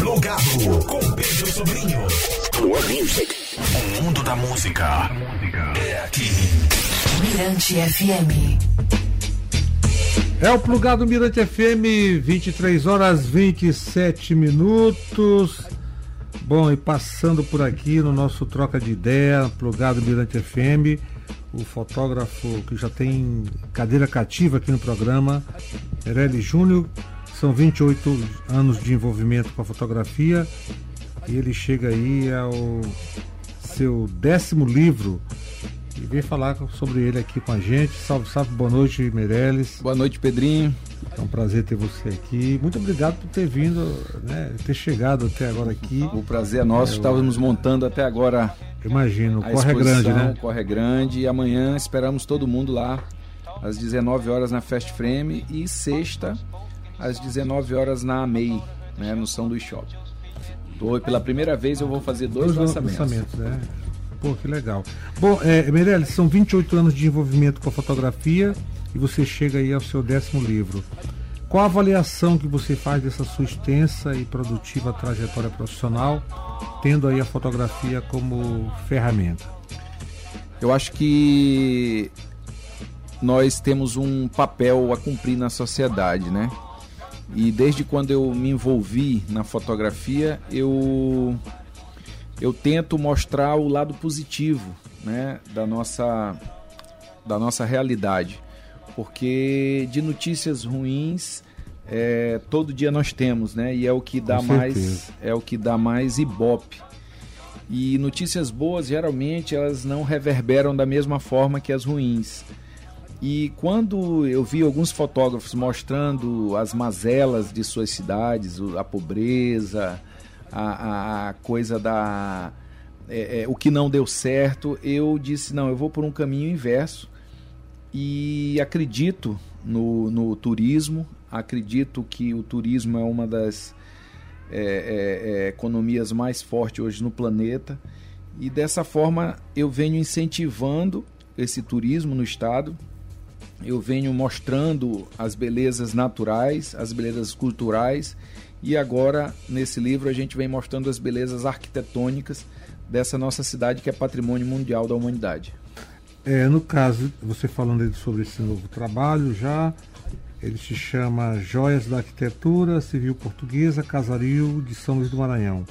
Plugado com Pedro Sobrinho. Plug Music. O mundo da música é aqui. Mirante FM. É o Plugado Mirante FM, 23 horas 27 minutos. Bom, e passando por aqui no nosso troca de ideia, Plugado Mirante FM, o fotógrafo que já tem cadeira cativa aqui no programa, Ereli Júnior, são 28 anos de envolvimento com a fotografia e ele chega aí ao seu décimo livro e vem falar sobre ele aqui com a gente. Salve, salve, boa noite, Meirelles. Boa noite, Pedrinho. É um prazer ter você aqui. Muito obrigado por ter vindo, né, ter chegado até agora aqui. O prazer é nosso. É, Estávamos montando até agora. Imagino, corre grande, né? Corre grande e amanhã esperamos todo mundo lá às 19 horas na Fast Frame e sexta às 19 horas na MEI, né, no São Luís Shopping. Tô, pela primeira vez eu vou fazer dois, dois lançamentos. lançamentos né? Pô, que legal. Bom, é, Meirelles, são 28 anos de envolvimento com a fotografia e você chega aí ao seu décimo livro. Qual a avaliação que você faz dessa sua extensa e produtiva trajetória profissional, tendo aí a fotografia como ferramenta? Eu acho que nós temos um papel a cumprir na sociedade, né? E desde quando eu me envolvi na fotografia, eu eu tento mostrar o lado positivo, né, da nossa da nossa realidade, porque de notícias ruins é, todo dia nós temos, né? E é o que dá mais é o que dá mais ibope. E notícias boas geralmente elas não reverberam da mesma forma que as ruins. E quando eu vi alguns fotógrafos mostrando as mazelas de suas cidades, a pobreza, a, a coisa da. É, é, o que não deu certo, eu disse: não, eu vou por um caminho inverso e acredito no, no turismo, acredito que o turismo é uma das é, é, é economias mais fortes hoje no planeta e dessa forma eu venho incentivando esse turismo no estado eu venho mostrando as belezas naturais, as belezas culturais e agora nesse livro a gente vem mostrando as belezas arquitetônicas dessa nossa cidade que é patrimônio mundial da humanidade. É, no caso, você falando sobre esse novo trabalho já, ele se chama Joias da Arquitetura Civil Portuguesa, Casario de São Luís do Maranhão.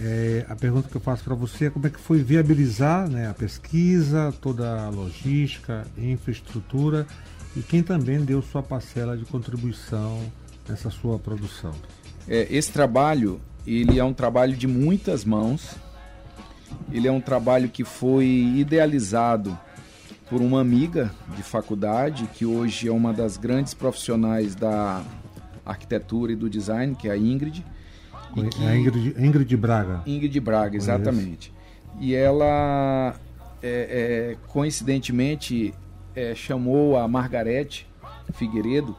É, a pergunta que eu faço para você é como é que foi viabilizar né, a pesquisa, toda a logística, infraestrutura e quem também deu sua parcela de contribuição nessa sua produção. É, esse trabalho ele é um trabalho de muitas mãos. Ele é um trabalho que foi idealizado por uma amiga de faculdade que hoje é uma das grandes profissionais da arquitetura e do design, que é a Ingrid que... A Ingrid, Ingrid Braga. Ingrid Braga, exatamente. E ela, é, é, coincidentemente, é, chamou a Margarete Figueiredo,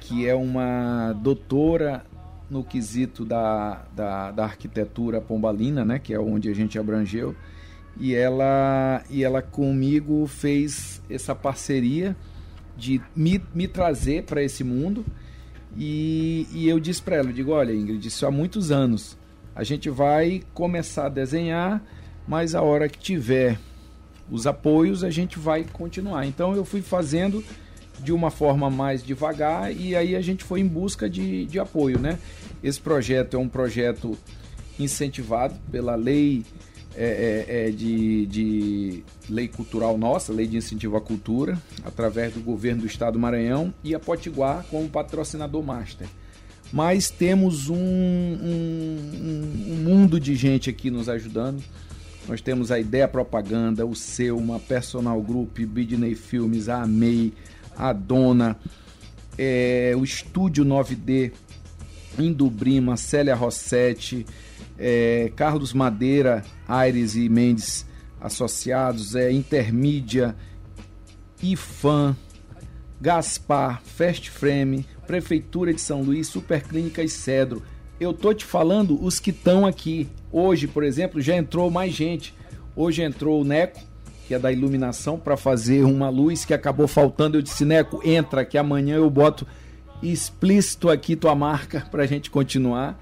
que é uma doutora no quesito da, da, da, arquitetura pombalina, né, que é onde a gente abrangeu, e ela, e ela comigo fez essa parceria de me, me trazer para esse mundo e, e eu disse para ela, eu digo, olha Ingrid, isso há muitos anos. A gente vai começar a desenhar, mas a hora que tiver os apoios, a gente vai continuar. Então eu fui fazendo de uma forma mais devagar e aí a gente foi em busca de, de apoio, né? Esse projeto é um projeto incentivado pela lei é, é, é de, de, lei cultural nossa, lei de incentivo à cultura, através do governo do estado do Maranhão e a Potiguar como patrocinador master. Mas temos um, um, um mundo de gente aqui nos ajudando. Nós temos a Ideia Propaganda, o Selma, Personal Group, Bidney Filmes, a AMEI, a Dona, é, o Estúdio 9D, Indubrima, Célia Rossetti, é, Carlos Madeira, Aires e Mendes associados, é Intermídia, IFAM, Gaspar, Fast Frame, Prefeitura de São Luís, Superclínica e Cedro. Eu tô te falando os que estão aqui. Hoje, por exemplo, já entrou mais gente. Hoje entrou o Neco, que é da iluminação, para fazer uma luz que acabou faltando. Eu disse, Neco, entra que amanhã eu boto explícito aqui tua marca para a gente continuar.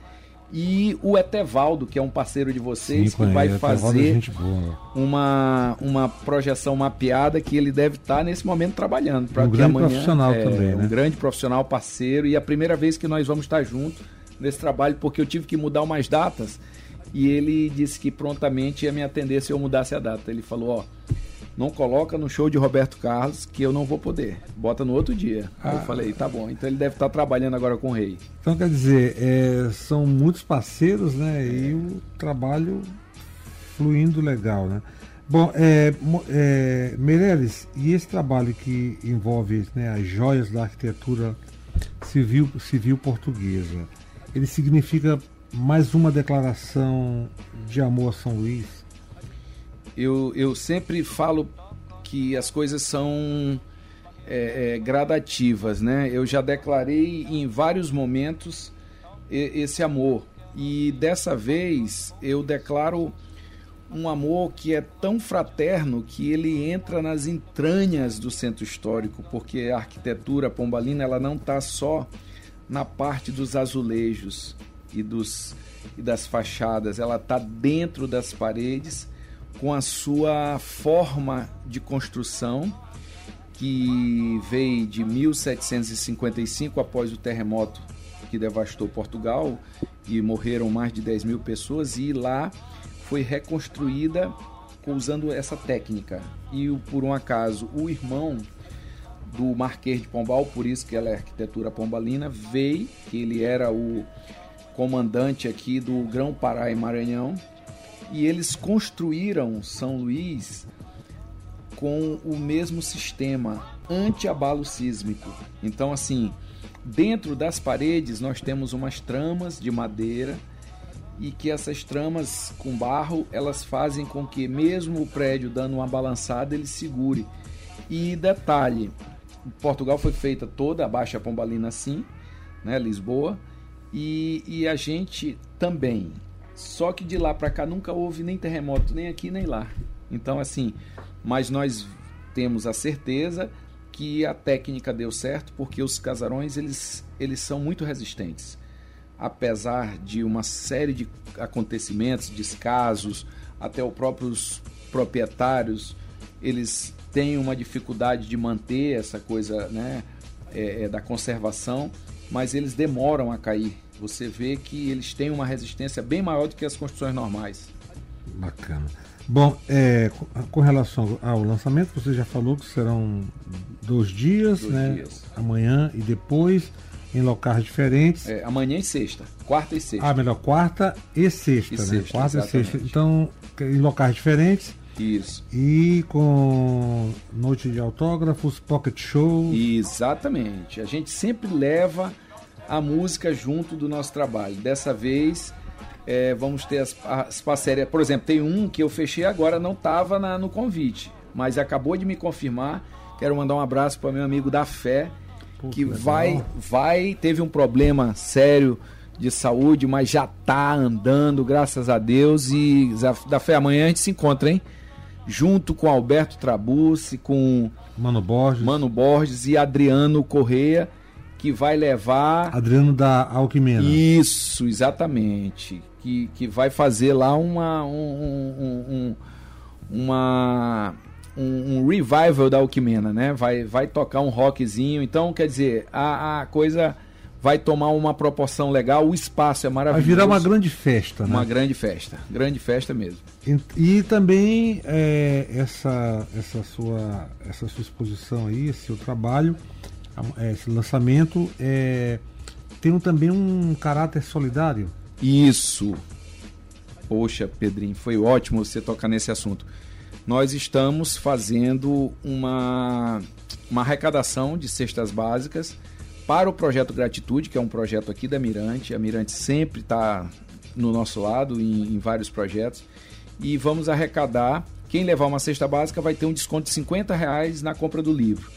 E o Etevaldo, que é um parceiro de vocês, Sim, que vai é fazer boa. uma, uma projeção mapeada que ele deve estar nesse momento trabalhando. Um grande amanhã- profissional é, também, Um né? grande profissional, parceiro, e a primeira vez que nós vamos estar juntos nesse trabalho, porque eu tive que mudar umas datas e ele disse que prontamente ia me atender se eu mudasse a data. Ele falou, ó, não coloca no show de Roberto Carlos que eu não vou poder. Bota no outro dia. Aí eu Ah. falei, tá bom. Então ele deve estar trabalhando agora com o rei. Então, quer dizer, é, são muitos parceiros, né? E o trabalho fluindo legal, né? Bom, é, é, Meirelles, e esse trabalho que envolve né, as joias da arquitetura civil, civil portuguesa, ele significa mais uma declaração de amor a São Luís? Eu, eu sempre falo que as coisas são é, é, gradativas, né? Eu já declarei em vários momentos esse amor. E dessa vez eu declaro um amor que é tão fraterno que ele entra nas entranhas do centro histórico, porque a arquitetura pombalina ela não está só na parte dos azulejos e, dos, e das fachadas, ela está dentro das paredes com a sua forma de construção que veio de 1755 após o terremoto que devastou Portugal e morreram mais de 10 mil pessoas e lá foi reconstruída usando essa técnica. E por um acaso o irmão do Marquês de Pombal, por isso que ela é arquitetura pombalina, veio, que ele era o comandante aqui do Grão-Pará e Maranhão, e eles construíram São Luís com o mesmo sistema anti-abalo sísmico. Então, assim, dentro das paredes nós temos umas tramas de madeira e que essas tramas com barro elas fazem com que mesmo o prédio dando uma balançada ele segure. E detalhe, Portugal foi feita toda a Baixa Pombalina assim, né, Lisboa, e, e a gente também. Só que de lá para cá nunca houve nem terremoto, nem aqui nem lá. Então assim, mas nós temos a certeza que a técnica deu certo porque os casarões eles, eles são muito resistentes. Apesar de uma série de acontecimentos, descasos, até os próprios proprietários, eles têm uma dificuldade de manter essa coisa né, é, é, da conservação, mas eles demoram a cair. Você vê que eles têm uma resistência bem maior do que as construções normais. Bacana. Bom, é, com- relação ao lançamento, você já falou que serão dois dias, Dois né? dias. Amanhã e depois, em locais diferentes. É, amanhã e sexta, quarta e sexta. Ah, melhor, quarta e sexta, E né? sexta, quarta e sexta. exatamente. Então, em locais diferentes Isso. e com noite de autógrafos, pocket show. Exatamente. A gente sempre leva a música junto do nosso trabalho. Dessa vez é, vamos ter as, as parcerias. Por exemplo, tem um que eu fechei agora, não estava no convite, mas acabou de me confirmar. Quero mandar um abraço para meu amigo da Fé, Pô, que legal. vai, vai, teve um problema sério de saúde, mas já tá andando, graças a Deus. E da Fé amanhã a gente se encontra, hein? Junto com Alberto Trabucci, com Mano Borges. Mano Borges e Adriano Correia, que vai levar. Adriano da Alquimena. Isso, exatamente. Que, que vai fazer lá uma. Um, um- um- uma um, revival da Alquimena, né? Vai, vai tocar um rockzinho. Então, quer dizer, a, a coisa vai tomar uma proporção legal. O espaço é Vai maravilhoso. virar uma grande festa, né? Uma grande festa. Grande festa mesmo. E, e também é, essa, essa, sua, essa sua exposição aí, esse seu trabalho, esse lançamento, é, um- também um caráter solidário. Isso. Poxa, Pedrinho, foi ótimo você tocar nesse assunto. Nós estamos fazendo uma, uma arrecadação de cestas básicas para o projeto Gratitude, que é um projeto aqui da Mirante. A Mirante sempre está no nosso lado em, em vários projetos. E vamos arrecadar. Quem levar uma cesta básica vai ter um desconto de 50 reais na compra do livro.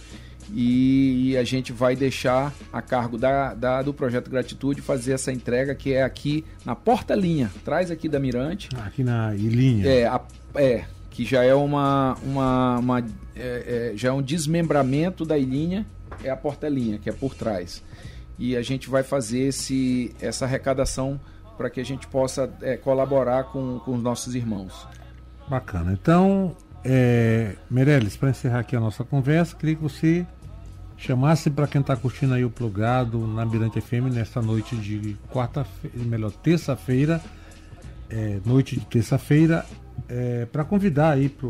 E a gente vai deixar a cargo da, da- do projeto Gratitude fazer essa entrega que é aqui na Porta Linha, traz aqui da Mirante. Aqui na Ilhinha. É, a- é que já é uma, uma, uma- é- é, já é um desmembramento da ilhinha, é a portelinha que é por trás. E a gente vai fazer esse, essa arrecadação para que a gente possa é, colaborar com, com os nossos irmãos. Bacana. Então, é, Meirelles, para encerrar aqui a nossa conversa, queria que você chamasse para quem está curtindo aí o plugado na Mirante FM nesta noite de quarta-feira, melhor, terça-feira, é, noite de terça-feira, é, para convidar aí para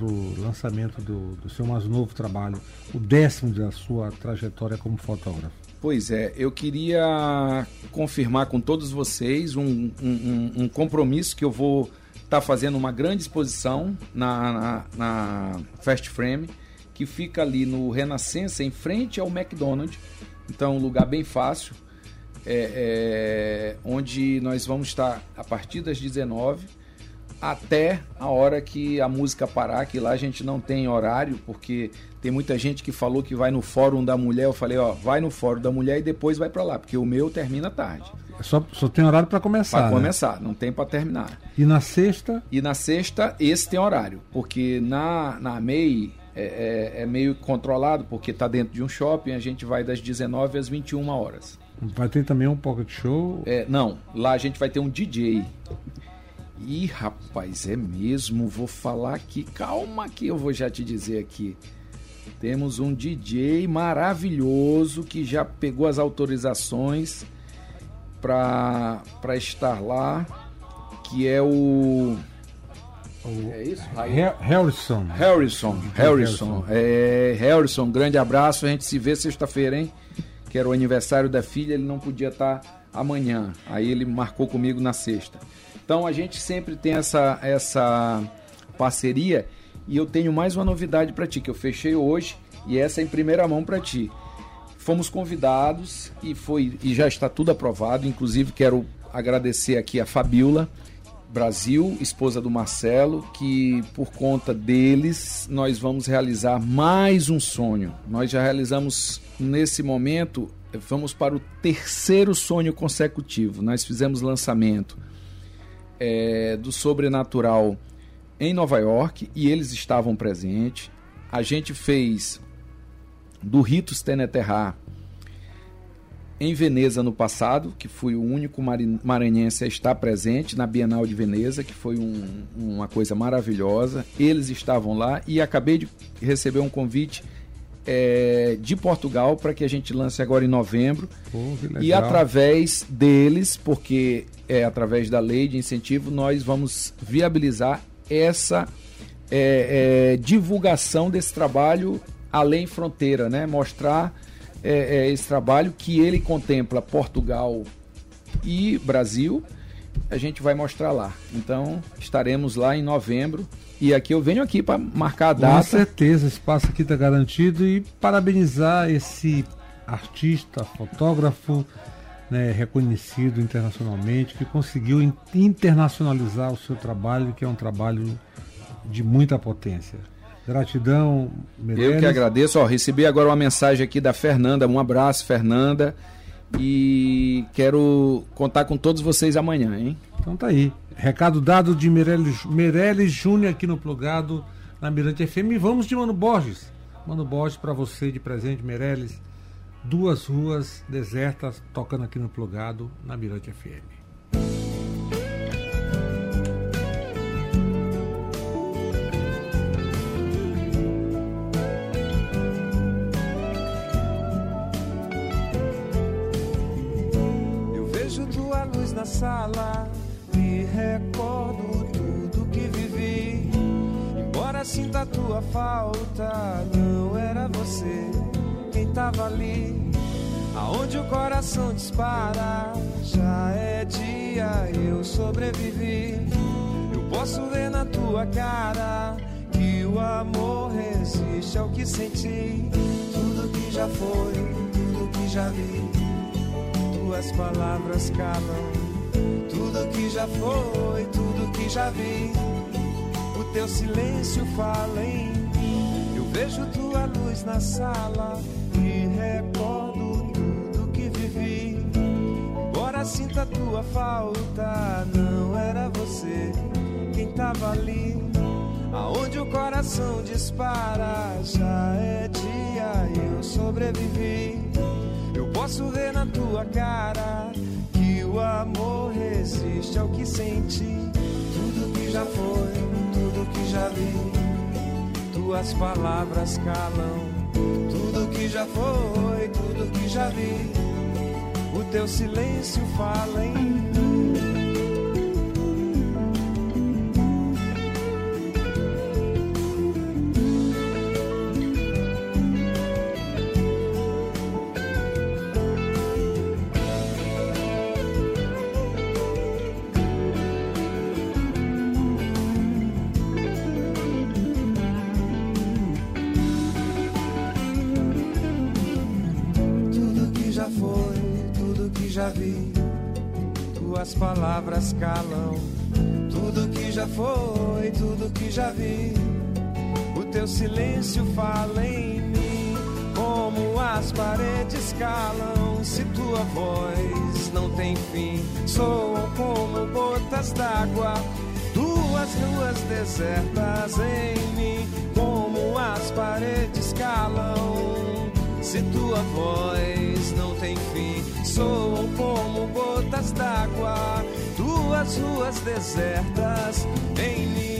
o lançamento do, do seu mais novo trabalho, o décimo da sua trajetória como fotógrafo. Pois é, eu queria confirmar com todos vocês um, um, um compromisso que eu vou estar tá fazendo uma grande exposição na, na, na Fast Frame, que fica ali no Renascença, em frente ao McDonald's. Então, um lugar bem fácil, é, é, onde nós vamos estar a partir das 19 até a hora que a música parar, que lá a gente não tem horário, porque tem muita gente que falou que vai no Fórum da Mulher. Eu falei, ó, vai no Fórum da Mulher e depois vai para lá, porque o meu termina tarde. É só, só tem horário para começar. Para né? começar, não tem para terminar. E na sexta? E na sexta, esse tem horário, porque na, na MEI é, é, é meio controlado, porque está dentro de um shopping, a gente vai das 19 às 21 horas. Vai ter também um pocket show? É, não, lá a gente vai ter um DJ. Ih, rapaz, é mesmo. Vou falar aqui. Calma que eu vou já te dizer aqui. Temos um DJ maravilhoso que já pegou as autorizações para estar lá, que é o é isso? Harrison. Harrison. Harrison. É, Harrison, grande abraço. A gente se vê sexta-feira, hein? Que era o aniversário da filha, ele não podia estar amanhã. Aí ele marcou comigo na sexta. Então a gente sempre tem essa, essa parceria e eu tenho mais uma novidade para ti que eu fechei hoje e essa é em primeira mão para ti. Fomos convidados e foi e já está tudo aprovado. Inclusive quero agradecer aqui a Fabiola Brasil, esposa do Marcelo, que por conta deles nós vamos realizar mais um sonho. Nós já realizamos nesse momento, vamos para o terceiro sonho consecutivo. Nós fizemos lançamento é, do sobrenatural em Nova York e eles estavam presentes. A gente fez do Ritus Teneterra em Veneza no passado, que fui o único maranhense a estar presente na Bienal de Veneza, que foi um, uma coisa maravilhosa. Eles estavam lá e acabei de receber um convite é, de Portugal para que a gente lance agora em novembro. Pô, e através deles, porque é através da lei de incentivo, nós vamos viabilizar essa é, é, divulgação desse trabalho além fronteira, né? Mostrar é, é, esse trabalho que ele contempla Portugal e Brasil. A gente vai mostrar lá. Então estaremos lá em novembro e aqui eu venho aqui para marcar a data. Com certeza, o espaço aqui está garantido e parabenizar esse artista, fotógrafo, né, reconhecido internacionalmente, que conseguiu internacionalizar o seu trabalho, que é um trabalho de muita potência. Gratidão, Meirelles. Eu que agradeço. Ó, recebi agora uma mensagem aqui da Fernanda. Um abraço, Fernanda. E quero contar com todos vocês amanhã, hein? Então tá aí. Recado dado de Meirelles, Meirelles Júnior aqui no Plugado, na Mirante FM. E vamos de Mano Borges. Mano Borges para você de presente, Meirelles. Duas ruas desertas tocando aqui no Plugado, na Mirante FM. Vejo tua luz na sala recordo tudo que vivi. Embora sinta tua falta, não era você quem tava ali. Aonde o coração dispara, já é dia, eu sobrevivi. Eu posso ver na tua cara que o amor resiste ao que senti. Tudo que já foi, tudo que já vi, tuas palavras calam tudo que já foi, tudo que já vi. O teu silêncio fala em mim. Eu vejo tua luz na sala e recordo tudo que vivi. Embora sinta tua falta, não era você quem tava ali. Aonde o coração dispara, já é dia e eu sobrevivi. Ver na tua cara o amor resiste ao que senti. Tudo que já foi, tudo que já vi. Tuas palavras calam. Tudo que já foi, tudo que já vi. O teu silêncio fala em mim. Tuas palavras calam. Tudo que já foi, tudo que já vi. O teu silêncio fala em mim, como as paredes calam. Se tua voz não tem fim, soam como gotas d'água. Duas ruas desertas em mim, como as paredes calam. Se tua voz não tem fim, soam como gotas d'água, duas ruas desertas em mim.